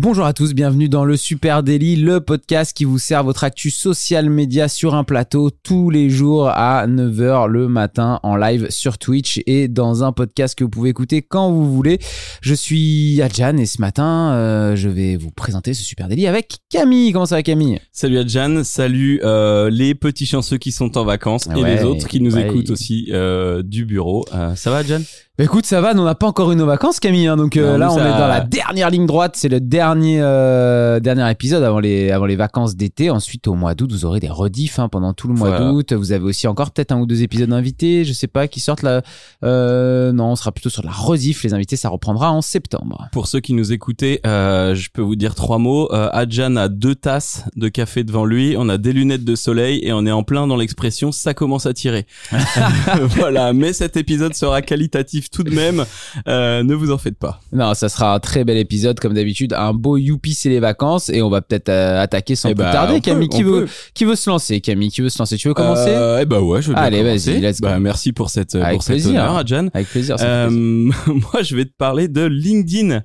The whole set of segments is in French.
Bonjour à tous, bienvenue dans le Super Daily, le podcast qui vous sert votre actu social média sur un plateau tous les jours à 9h le matin en live sur Twitch et dans un podcast que vous pouvez écouter quand vous voulez. Je suis Adjan et ce matin, euh, je vais vous présenter ce Super Daily avec Camille. Comment ça va Camille? Salut Adjan, salut euh, les petits chanceux qui sont en vacances et Ouais, les autres qui nous ouais. écoutent aussi euh, du bureau. Ça va Adjan? Bah écoute, ça va, nous on n'a pas encore eu nos vacances Camille, hein, donc Non, là on ça- est dans la dernière ligne droite, c'est le dernier euh, dernier épisode avant les avant les vacances d'été. Ensuite au mois d'août, vous aurez des rediffs hein, pendant tout le mois Voilà. d'août. Vous avez aussi encore peut-être un ou deux épisodes invités, je sais pas, qui sortent là. Euh, non, on sera plutôt sur la rediff. Les invités, ça reprendra en septembre. Pour ceux qui nous écoutaient, euh, je peux vous dire trois mots. Adjan a deux tasses de café devant lui, on a des lunettes de soleil et on est en plein dans l'expression ça commence à tirer. voilà, mais cet épisode sera qualitatif tout de même. Ne vous en faites pas. Non, ça sera un très bel épisode comme d'habitude, un beau youpi c'est les vacances et on va peut-être euh, attaquer sans Eh plus ben, tarder. Camille, peut, qui veut peut. qui veut se lancer? Camille, qui veut se lancer? Tu veux commencer? Euh, Eh bah ouais, je bien Allez, vas-y, let's go. Bah, merci pour cette Avec pour plaisir. honneur, Adjan. Avec plaisir. Euh, plaisir. moi, je vais te parler de LinkedIn.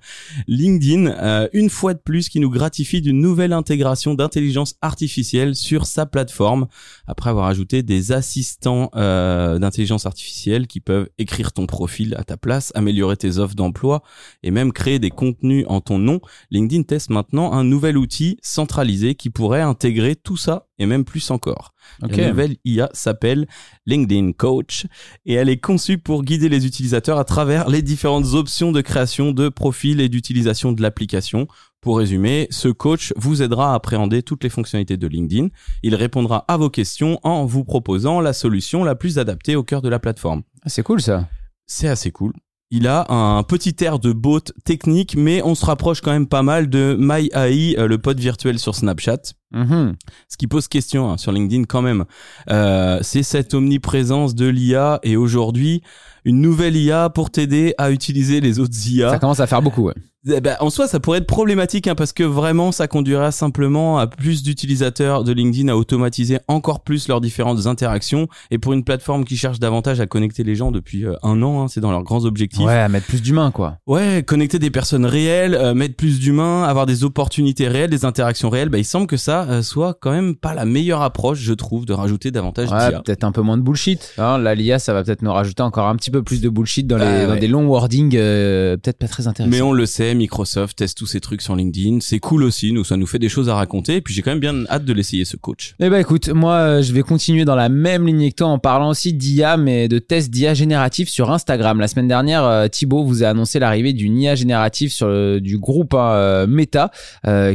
LinkedIn, euh, une fois de plus, qui nous gratifie d'une nouvelle intégration d'intelligence artificielle sur sa plateforme, après avoir ajouté des assistants euh, d'intelligence artificielle qui peuvent écrire ton profil à ta place, améliorer tes offres d'emploi et même créer des contenus en ton nom. LinkedIn teste maintenant un nouvel outil centralisé qui pourrait intégrer tout ça et même plus encore. Ok. La nouvelle IA s'appelle LinkedIn Coach et elle est conçue pour guider les utilisateurs à travers les différentes options de création de profil et d'utilisation de l'application. Pour résumer, ce coach vous aidera à appréhender toutes les fonctionnalités de LinkedIn. Il répondra à vos questions en vous proposant la solution la plus adaptée au cœur de la plateforme. Ah, C'est cool ça. C'est assez cool. Il a un petit air de bot technique, mais on se rapproche quand même pas mal de MyAI, euh, le pote virtuel sur Snapchat. Mhm. Ce qui pose question hein, sur LinkedIn quand même, euh, c'est cette omniprésence de l'IA et aujourd'hui une nouvelle IA pour t'aider à utiliser les autres Ça IA. commence à faire beaucoup. Ouais. Eh ben, en soi, ça pourrait être problématique hein, parce que vraiment, ça conduira simplement à plus d'utilisateurs de LinkedIn à automatiser encore plus leurs différentes interactions. Et pour une plateforme qui cherche davantage à connecter les gens depuis euh, un an, hein, c'est dans leurs grands objectifs. Ouais, à mettre plus d'humains quoi. Ouais, connecter des personnes réelles, euh, mettre plus d'humains, avoir des opportunités réelles, des interactions réelles, bah, il semble que ça euh, soit quand même pas la meilleure approche, je trouve, de rajouter davantage Ouais, d'IA. peut-être un peu moins de bullshit. Hein, là, l'IA, ça va peut-être nous rajouter encore un petit peu plus de bullshit dans, les, Bah, dans ouais. des longs wordings, euh, peut-être pas très intéressants. Mais on le sait, Microsoft teste tous ces trucs sur LinkedIn. C'est cool aussi, nous, ça nous fait des choses à raconter. Et puis j'ai quand même bien hâte de l'essayer, ce coach. Eh ben écoute, moi euh, je vais continuer dans la même lignée que toi en parlant aussi d'IA, mais de tests d'IA génératif sur Instagram. La semaine dernière, euh, Thibaut vous a annoncé l'arrivée d'une IA générative sur le- du groupe hein, euh, Meta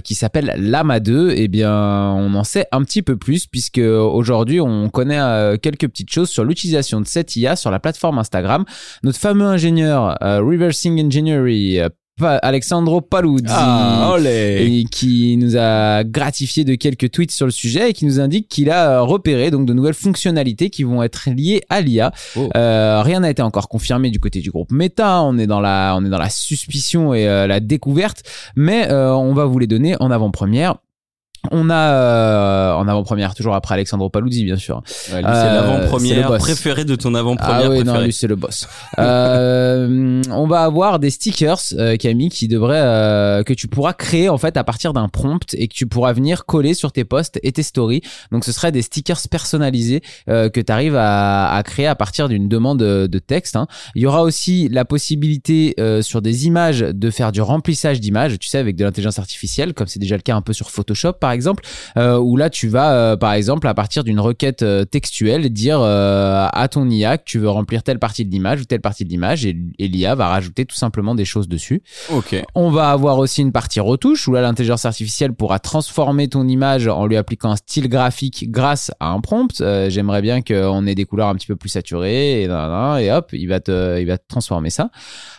qui s'appelle Lama 2. Eh bien, on en sait un petit peu plus puisque aujourd'hui on connaît quelques petites choses sur l'utilisation de cette IA sur la plateforme Instagram. Notre fameux ingénieur Reversing Engineering, Alexandro Paluzzi Ah, et qui nous a gratifié de quelques tweets sur le sujet et qui nous indique qu'il a euh, repéré donc de nouvelles fonctionnalités qui vont être liées à l'IA. Oh. Euh, rien n'a été encore confirmé du côté du groupe Meta. On est dans la, on est dans la suspicion et euh, la découverte, mais euh, on va vous les donner en avant-première. On a euh, en avant-première toujours après Alexandro Paluzzi bien sûr. Ouais, lui, c'est Euh, c'est le l'avant-première préférée de ton avant-première Ah oui, non, lui c'est le boss. Euh, on va avoir des stickers, euh, Camille, qui devraient euh, que tu pourras créer en fait à partir d'un prompt et que tu pourras venir coller sur tes posts et tes stories. Donc ce serait des stickers personnalisés euh, que tu arrives à, à créer à partir d'une demande de, texte. hein. Il y aura aussi la possibilité euh, sur des images de faire du remplissage d'images, tu sais, avec de l'intelligence artificielle, comme c'est déjà le cas un peu sur Photoshop par exemple, euh, où là tu vas euh, par exemple à partir d'une requête euh, textuelle dire à ton IA que tu veux remplir telle partie de l'image ou telle partie de l'image et, et l'IA va rajouter tout simplement des choses dessus. Ok. On va avoir aussi une partie retouche où là l'intelligence artificielle pourra transformer ton image en lui appliquant un style graphique grâce à un prompt. Euh, J'aimerais bien qu'on ait des couleurs un petit peu plus saturées et, et hop, il va te, il va te transformer ça.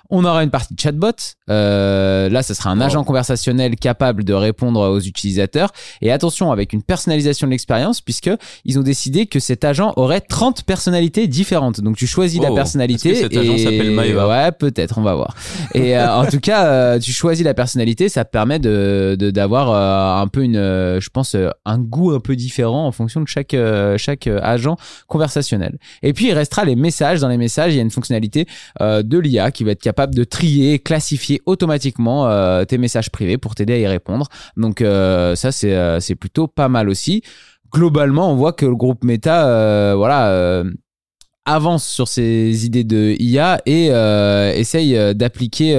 On aura une partie chatbot. Euh, là, ce sera un Oh. agent conversationnel capable de répondre aux utilisateurs. Et attention, avec une personnalisation de l'expérience, puisque ils ont décidé que cet agent aurait 30 personnalités différentes. Donc tu choisis la Oh, personnalité. que cet agent et... s'appelle Maëva Ouais, peut-être, on va voir. Et euh, en tout cas, euh, tu choisis la personnalité, ça te permet de de- d'avoir euh, un peu une, euh, je pense, euh, un goût un peu différent en fonction de chaque euh, chaque agent conversationnel. Et puis il restera les messages. Dans les messages, il y a une fonctionnalité euh, de l'IA qui va être capable de trier, classifier automatiquement euh, tes messages privés pour t'aider à y répondre. Donc euh, ça c'est euh, c'est plutôt pas mal aussi. Globalement, on voit que le groupe Meta, euh, voilà. euh, avance sur ses idées de IA et essaye d'appliquer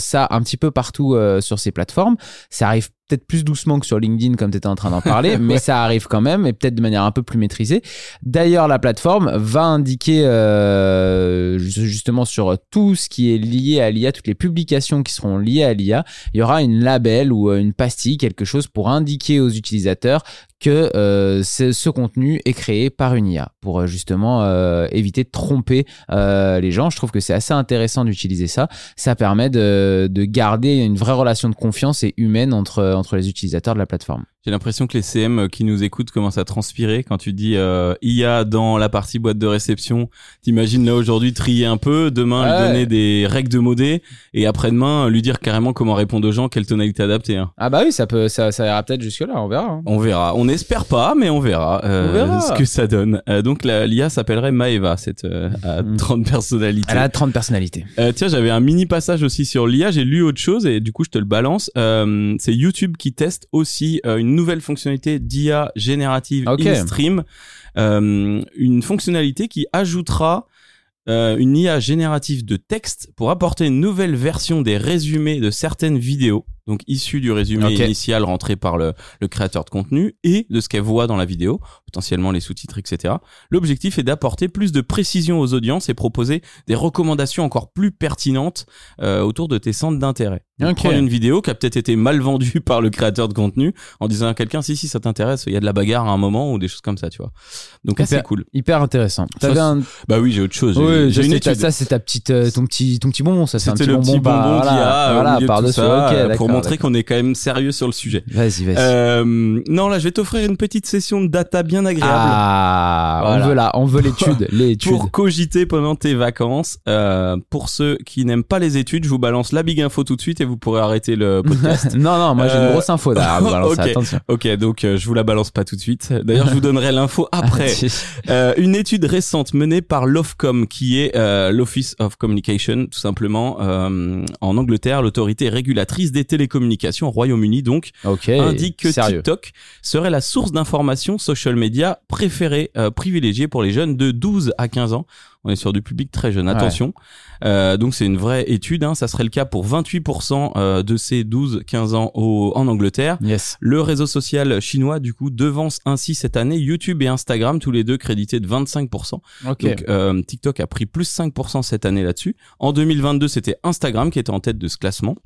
ça un petit peu partout sur ses plateformes. Ça arrive peut-être plus doucement que sur LinkedIn comme tu étais en train d'en parler, mais ça arrive quand même et peut-être de manière un peu plus maîtrisée. D'ailleurs, la plateforme va indiquer euh, ju- justement sur tout ce qui est lié à l'IA, toutes les publications qui seront liées à l'IA, il y aura une label ou euh, une pastille, quelque chose pour indiquer aux utilisateurs que euh, ce, ce contenu est créé par une IA pour justement euh, éviter de tromper euh, les gens. Je trouve que c'est assez intéressant d'utiliser ça. Ça permet de, de garder une vraie relation de confiance et humaine entre, entre les utilisateurs de la plateforme. J'ai l'impression que les CM qui nous écoutent commencent à transpirer quand tu dis euh, IA dans la partie boîte de réception. T'imagines là aujourd'hui trier un peu, demain lui donner des règles de modé et après-demain lui dire carrément comment répondre aux gens, quelle tonalité adapter. hein. Ah bah oui, ça peut, ça, ça ira peut-être jusque là, on verra. hein. On verra. On n'espère pas, mais on verra, euh, On verra. ce que ça donne. Euh, donc l'IA s'appellerait Maeva, cette euh, à Mm. 30 personnalités. Elle a 30 personnalités. Euh, tiens, j'avais un mini passage aussi sur l'IA. J'ai lu autre chose et du coup, je te le balance. Euh, c'est YouTube qui teste aussi euh, une nouvelle fonctionnalité d'IA générative Ok. in-stream. Euh, une fonctionnalité qui ajoutera euh, une IA générative de texte pour apporter une nouvelle version des résumés de certaines vidéos, donc issues du résumé initial rentré par le, le créateur de contenu et de ce qu'elle voit dans la vidéo, potentiellement les sous-titres, etc. L'objectif est d'apporter plus de précision aux audiences et proposer des recommandations encore plus pertinentes euh, autour de tes centres d'intérêt. Prendre une vidéo qui a peut-être été mal vendue par le créateur de contenu en disant à quelqu'un si si ça t'intéresse, il y a de la bagarre à un moment ou des choses comme ça, tu vois. Donc assez Hyper- cool. Hyper intéressant. Ça, T'avais un... Bah oui, j'ai autre chose. Oui, j'ai une étude. ça c'est ta petite, euh, ton petit, ton petit bonbon, ça c'est un petit le bonbon, petit bonbon voilà, qu'il y a voilà, au de par dessus. ça, euh, pour montrer qu'on est quand même sérieux sur le sujet. Vas-y, vas-y. Euh, non, là, je vais t'offrir une petite session de data bien agréable ah, Voilà. on veut là, on veut l'étude, l'étude. pour cogiter pendant tes vacances. Euh, pour ceux qui n'aiment pas les études, je vous balance la big info tout de suite et vous pourrez arrêter le podcast. non, non, moi j'ai une Euh, grosse info à vous balancer, ok. attention. ok, donc euh, je vous la balance pas tout de suite. D'ailleurs, je vous donnerai l'info après. Euh, une étude récente menée par l'Ofcom, qui est euh, l'Office of Communication, tout simplement, euh, en Angleterre, l'autorité régulatrice des télécommunications au Royaume-Uni, donc, ok, indique que sérieux. TikTok serait la source d'information social media préférée, euh, privilégiée pour les jeunes de 12 à 15 ans. On est sur du public très jeune, attention. Euh, donc c'est une vraie étude, hein. ça serait le cas pour 28% euh, de ces 12-15 ans au, en Angleterre. Yes. Le réseau social chinois, du coup, devance ainsi cette année YouTube et Instagram, tous les deux crédités de 25%. Ok. Donc euh, TikTok a pris plus 5% cette année là-dessus. En 2022, c'était Instagram qui était en tête de ce classement.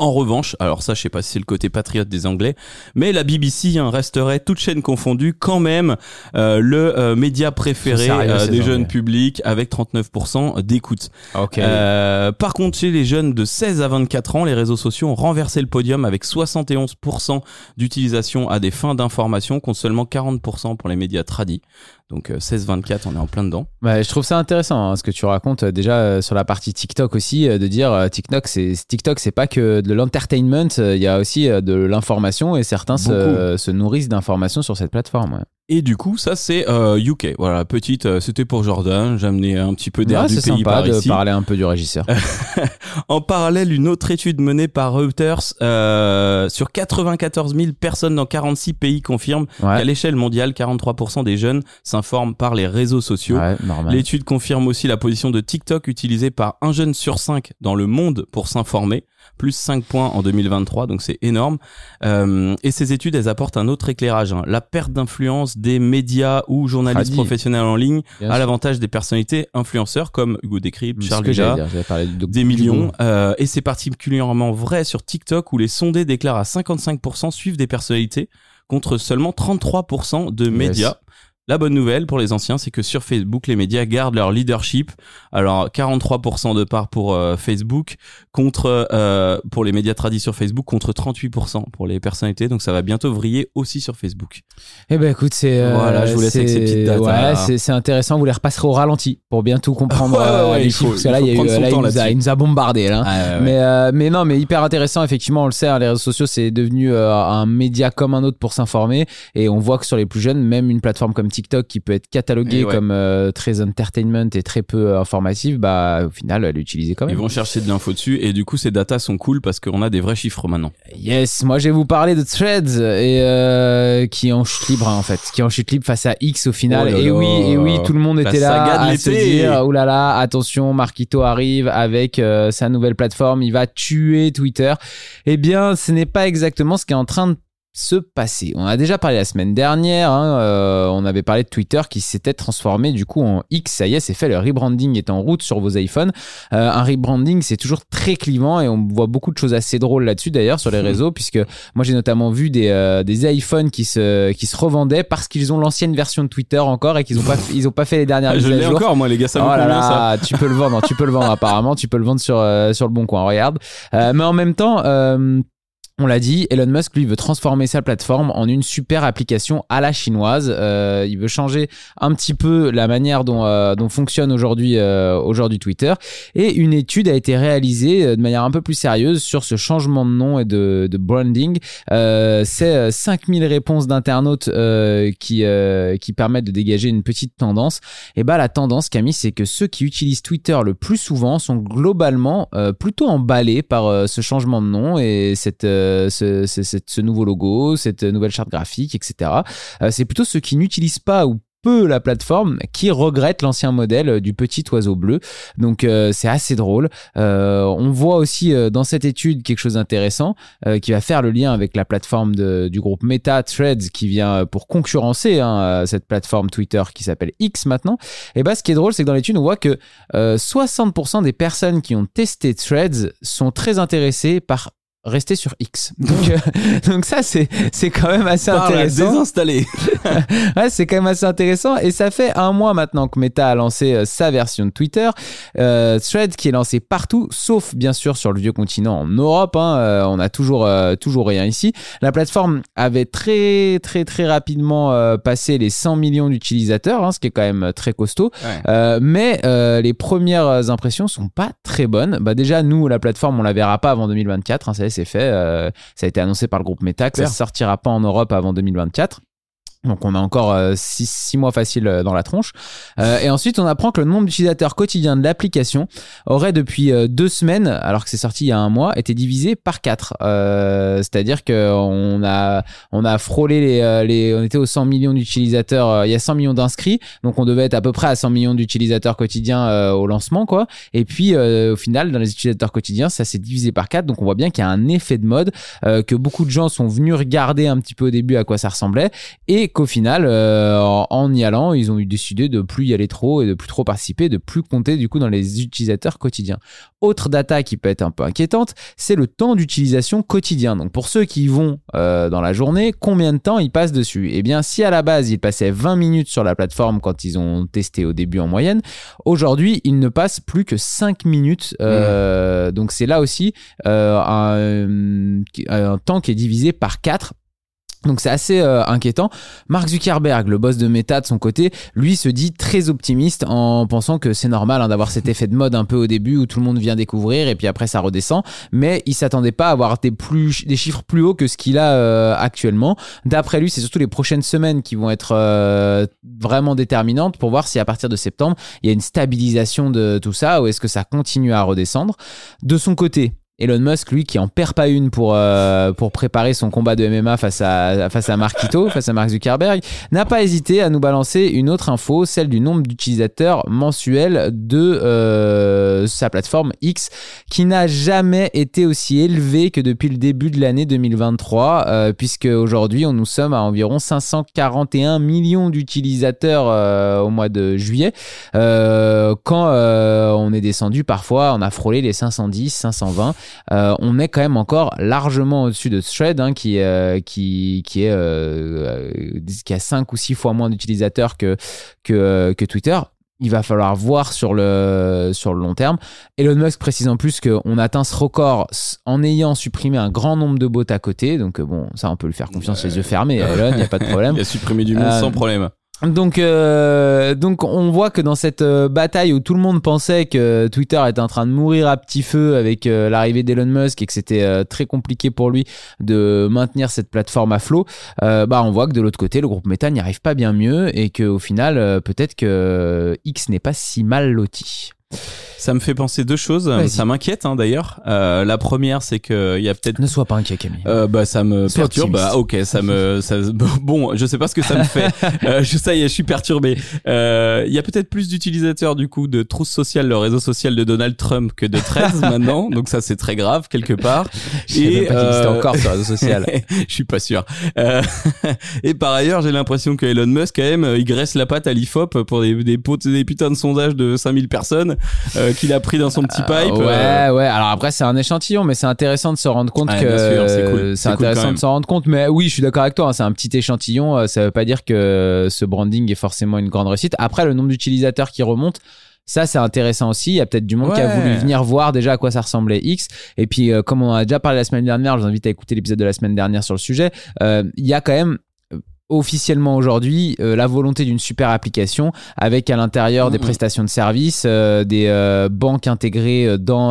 En revanche, alors ça, je sais pas si c'est le côté patriote des Anglais, mais la BBC hein, resterait toute chaîne confondue quand même euh, le euh, média préféré sérieux, euh, des jeunes publics avec 39% d'écoute. Euh, par contre, chez les jeunes de 16 à 24 ans, les réseaux sociaux ont renversé le podium avec 71% d'utilisation à des fins d'information contre seulement 40% pour les médias tradis. Donc euh, 16-24, on est en plein dedans. Ouais, je trouve ça intéressant hein, ce que tu racontes euh, déjà euh, sur la partie TikTok aussi euh, de dire euh, TikTok c'est TikTok c'est pas que de l'entertainment euh, il y a aussi euh, de l'information et certains se, se nourrissent d'informations sur cette plateforme. ouais. Et du coup, ça c'est euh, UK. Voilà, petite, euh, c'était pour Jordan. J'ai amené un petit peu d'air Ouais, du c'est pays sympa par de ici. parler un peu du régisseur. En parallèle, une autre étude menée par Reuters euh, sur 94 000 personnes dans 46 pays confirme Ouais, qu'à l'échelle mondiale, 43% des jeunes s'informent par les réseaux sociaux. ouais. L'étude confirme aussi la position de TikTok utilisée par un jeune sur cinq dans le monde pour s'informer, plus 5 points en 2023, donc c'est énorme. Euh, et ces études, elles apportent un autre éclairage. hein. La perte d'influence des médias ou journalistes professionnels en ligne Bien à l'avantage des personnalités influenceurs comme Hugo Décrypte, Charles du doc- des millions. Euh, et c'est particulièrement vrai sur TikTok où les sondés déclarent à 55% suivent des personnalités contre seulement 33% de Yes. La bonne nouvelle pour les anciens, c'est que sur Facebook, les médias gardent leur leadership. Alors 43% de part pour euh, Facebook contre euh, pour les médias tradis sur Facebook contre 38% pour les personnalités. Donc ça va bientôt vriller aussi sur Facebook. Eh ben écoute, c'est euh, Voilà, je vous laisse avec ces petites dates, Ouais, hein. c'est intéressant. Vous les repasserez au ralenti pour bien tout comprendre. Ouais, ouais, ouais, les il chiffres, faut- parce que là, il, y a eu, prendre son là, il temps nous a, il nous a bombardé là. Ah. Mais, mais non, mais hyper intéressant. Effectivement, on le sait, hein, les réseaux sociaux, c'est devenu un média comme un autre pour s'informer. Et on voit que sur les plus jeunes, même une plateforme comme TikTok qui peut être cataloguée ouais. comme euh, très entertainment et très peu euh, informative, bah au final, elle est utilisée quand Ils même. vont chercher de l'info dessus et du coup ces datas sont cool parce qu'on a des vrais chiffres maintenant. Yes, moi je vais vous parler de Threads et euh, qui est en chute libre hein, en fait, qui est en chute libre face à X au final. Oh là et là. oui, et oui, tout le monde La était là à se dire oh là là, attention, Marquito arrive avec euh, sa nouvelle plateforme, il va tuer Twitter. Eh bien, ce n'est pas exactement ce qui est en train de se passer. On a déjà parlé la semaine dernière, hein, euh, on avait parlé de Twitter qui s'était transformé du coup en X, ça y est, c'est fait, le rebranding est en route sur vos iPhones. Euh, un rebranding, c'est toujours très clivant et on voit beaucoup de choses assez drôles là-dessus d'ailleurs sur les réseaux, puisque moi j'ai notamment vu des, euh, des iPhones qui se, qui se revendaient parce qu'ils ont l'ancienne version de Twitter encore et qu'ils ont pas, ils ont pas fait les dernières je l'ai encore moi les gars, ça vaut Oh là ça tu peux le vendre, tu peux le vendre apparemment, tu peux le vendre sur euh, sur le bon coin. Regarde, Euh, mais en même temps. Euh, on l'a dit, Elon Musk lui veut transformer sa plateforme en une super application à la chinoise. Euh, il veut changer un petit peu la manière dont, euh, dont fonctionne aujourd'hui euh, aujourd'hui Twitter. Et une étude a été réalisée euh, de manière un peu plus sérieuse sur ce changement de nom et de, de branding. Euh, C'est euh, 5000 réponses d'internautes euh, qui euh, qui permettent de dégager une petite tendance. Et bah la tendance, Camille, c'est que ceux qui utilisent Twitter le plus souvent sont globalement euh, plutôt emballés par euh, ce changement de nom et cette, euh, ce, nouveau logo, cette nouvelle charte graphique, etc. Euh, c'est plutôt ceux qui n'utilisent pas ou peu la plateforme qui regrettent l'ancien modèle euh, du petit oiseau bleu. Donc c'est assez drôle. On voit aussi dans cette étude quelque chose d'intéressant qui va faire le lien avec la plateforme du groupe Meta Threads qui vient pour concurrencer hein, cette plateforme Twitter qui s'appelle X maintenant. Et bah ce qui est drôle c'est que dans l'étude on voit que euh, 60% des personnes qui ont testé Threads sont très intéressées par rester sur X. Donc, euh, donc ça c'est c'est quand même assez Par intéressant. désinstaller. Ouais, c'est quand même assez intéressant. Et ça fait un mois maintenant que Meta a lancé euh, sa version de Twitter. Euh, Thread qui est lancé partout, sauf bien sûr sur le vieux continent en Europe. hein. On a toujours, toujours rien ici. La plateforme avait très, très, très rapidement passé les 100 millions d'utilisateurs, hein, ce qui est quand même très costaud. Ouais. Mais les premières impressions sont pas très bonnes. Bah déjà, nous, la plateforme, on la verra pas avant 2024. hein, ça c'est fait. Euh, ça a été annoncé par le groupe Meta que ça sortira pas en Europe avant 2024. Donc on a encore 6 mois faciles euh, dans la tronche. Euh, et ensuite on apprend que le nombre d'utilisateurs quotidiens de l'application aurait depuis euh, deux semaines, alors que c'est sorti il y a un mois, été divisé par 4. C'est-à-dire qu'on a, on a frôlé les, euh. On était aux 100 millions d'utilisateurs, euh, il y a 100 millions d'inscrits, donc on devait être à peu près à 100 millions d'utilisateurs quotidiens euh, au lancement. quoi. Et puis euh, au final, dans les utilisateurs quotidiens, ça s'est divisé par 4. Donc on voit bien qu'il y a un effet de mode, euh, que beaucoup de gens sont venus regarder un petit peu au début à quoi ça ressemblait et qu'au final, euh, en- y allant, ils ont décidé de plus y aller trop et de plus trop participer, de plus compter du coup dans les utilisateurs quotidiens. Autre data qui peut être un peu inquiétante, c'est le temps d'utilisation quotidien. Donc pour ceux qui y vont euh, dans la journée, combien de temps ils passent dessus? Eh bien, si à la base ils passaient 20 minutes sur la plateforme quand ils ont testé au début en moyenne, aujourd'hui ils ne passent plus que 5 minutes. Euh, Donc c'est là aussi un, un temps qui est divisé par 4 donc c'est assez euh, inquiétant. Mark Zuckerberg, le boss de Meta de son côté, lui se dit très optimiste en pensant que c'est normal hein, d'avoir cet effet de mode un peu au début où tout le monde vient découvrir et puis après ça redescend. Mais il s'attendait pas à avoir des, plus, des chiffres plus hauts que ce qu'il a euh, actuellement. D'après lui, c'est surtout les prochaines semaines qui vont être euh, vraiment déterminantes pour voir si à partir de septembre il y a une stabilisation de tout ça ou est-ce que ça continue à redescendre. De son côté, Elon Musk, lui, qui en perd pas une pour, euh, pour préparer son combat de MMA face à, face à Marquito, face à Mark Zuckerberg, n'a pas hésité à nous balancer une autre info, celle du nombre d'utilisateurs mensuels de euh, sa plateforme X, qui n'a jamais été aussi élevé que depuis le début de l'année 2023, euh, puisque aujourd'hui, on nous sommes à environ 541 millions d'utilisateurs au mois de juillet, quand on est descendu parfois, on a frôlé les 510, 520. Euh, on est quand même encore largement au-dessus de Thread, hein, qui, euh, qui, qui, est, euh, qui a 5 ou 6 fois moins d'utilisateurs que, que, que Twitter. Il va falloir voir sur le, sur le long terme. Elon Musk précise en plus qu'on atteint ce record en ayant supprimé un grand nombre de bots à côté. Donc, bon, ça, on peut lui faire confiance les yeux fermés. Elon, il n'y a pas de problème. Il a supprimé du monde Euh, sans problème. Donc, euh, donc on voit que dans cette euh, bataille où tout le monde pensait que Twitter était en train de mourir à petit feu avec euh, l'arrivée d'Elon Musk et que c'était euh, très compliqué pour lui de maintenir cette plateforme à flot, bah on voit que de l'autre côté le groupe Meta n'y arrive pas bien mieux et que au final peut-être que X n'est pas si mal loti. Ça me fait penser deux choses. Ça m'inquiète hein, d'ailleurs. Euh, la première, c'est que il y a peut-être Ne sois pas inquiet Camille. Euh, bah ça me Sois perturbe. Bah, ok, ça me ça bon, je sais pas ce que ça me fait. Euh, je ça y est, je suis perturbé. Euh, Il y a peut-être plus d'utilisateurs du coup de Trousse Sociale, le réseau social de Donald Trump, que de Threads maintenant. Donc ça c'est très grave quelque part. Je même pas qu'il euh, encore sur le réseau social. je suis pas sûr. Euh, et par ailleurs, j'ai l'impression que Elon Musk quand même, il graisse la patte à l'IFOP pour des des, des putains de sondages de 5000 personnes euh, qu'il a pris dans son petit pipe. ouais, Euh, ouais. Alors après, c'est un échantillon, mais c'est intéressant de se rendre compte Ouais, que c'est cool. intéressant de se rendre compte. Mais oui, je suis d'accord avec toi. hein, c'est un petit échantillon. euh, Ça veut pas dire que ce branding est forcément une grande réussite. Après, le nombre d'utilisateurs qui remonte. Ça, c'est intéressant aussi. Il y a peut-être du monde qui a voulu venir voir déjà à quoi ça ressemblait X. Et puis, euh, comme on a déjà parlé la semaine dernière, je vous invite à écouter l'épisode de la semaine dernière sur le sujet. euh, Il y a quand même officiellement aujourd'hui euh, la volonté d'une super application avec à l'intérieur des prestations de services, euh, des euh, banques intégrées dans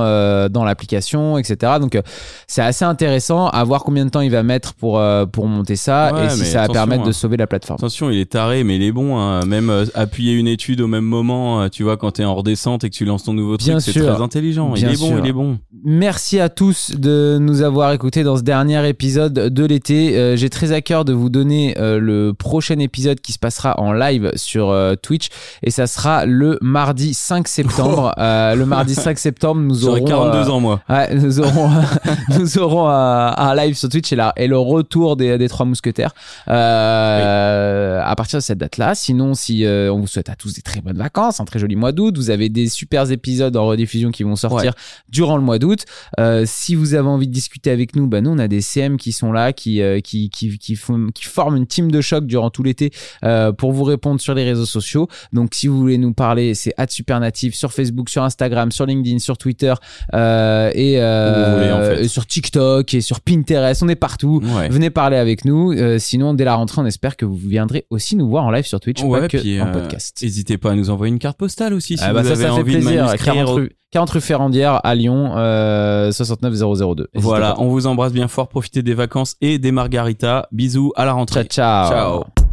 dans l'application, etc. Donc c'est assez intéressant à voir combien de temps il va mettre pour pour monter ça Ouais, et si ça va permettre de hein. sauver la plateforme. Attention, il est taré, mais il est bon. Hein. Même appuyer une étude au même moment, tu vois, quand t'es en redescente et que tu lances ton nouveau Bien truc, c'est très intelligent. Bien il est bon, sûr. il est bon. Merci à tous de nous avoir écoutés dans ce dernier épisode de l'été. J'ai très à cœur de vous donner euh, le prochain épisode qui se passera en live sur euh, Twitch et ça sera le mardi 5 septembre. Euh, le mardi 5 septembre, nous aurons 42 euh, ans, moi. Ouais, nous aurons, nous aurons un, live sur Twitch et, la, et le retour des, des trois mousquetaires euh, à partir de cette date-là. Sinon, si euh, on vous souhaite à tous des très bonnes vacances, un très joli mois d'août, vous avez des super épisodes en rediffusion qui vont sortir durant le mois d'août. Euh, si vous avez envie de discuter avec nous, bah nous on a des CM qui sont là, qui euh, qui qui qui, font, qui forment une team de choc durant tout l'été euh, pour vous répondre sur les réseaux sociaux. Donc si vous voulez nous parler, c'est @supernative sur Facebook, sur Instagram, sur LinkedIn, sur Twitter euh, et, euh, Où vous voulez, en fait. et sur TikTok et sur Pinterest. On est partout. Ouais. Venez parler avec nous. Sinon, dès la rentrée, on espère que vous viendrez aussi nous voir en live sur Twitch, Ouais, pas que puis, en podcast. N'hésitez pas à nous envoyer une carte postale aussi si Ah vous bah ça, avez ça fait envie de plaisir. manuscrire. 40 rue, 40 rue Ferrandière à Lyon, euh, 69002. N'hésitez Voilà, on vous embrasse bien fort. Profitez des vacances et des margaritas. Bisous, à la rentrée. Ciao, ciao. Ciao.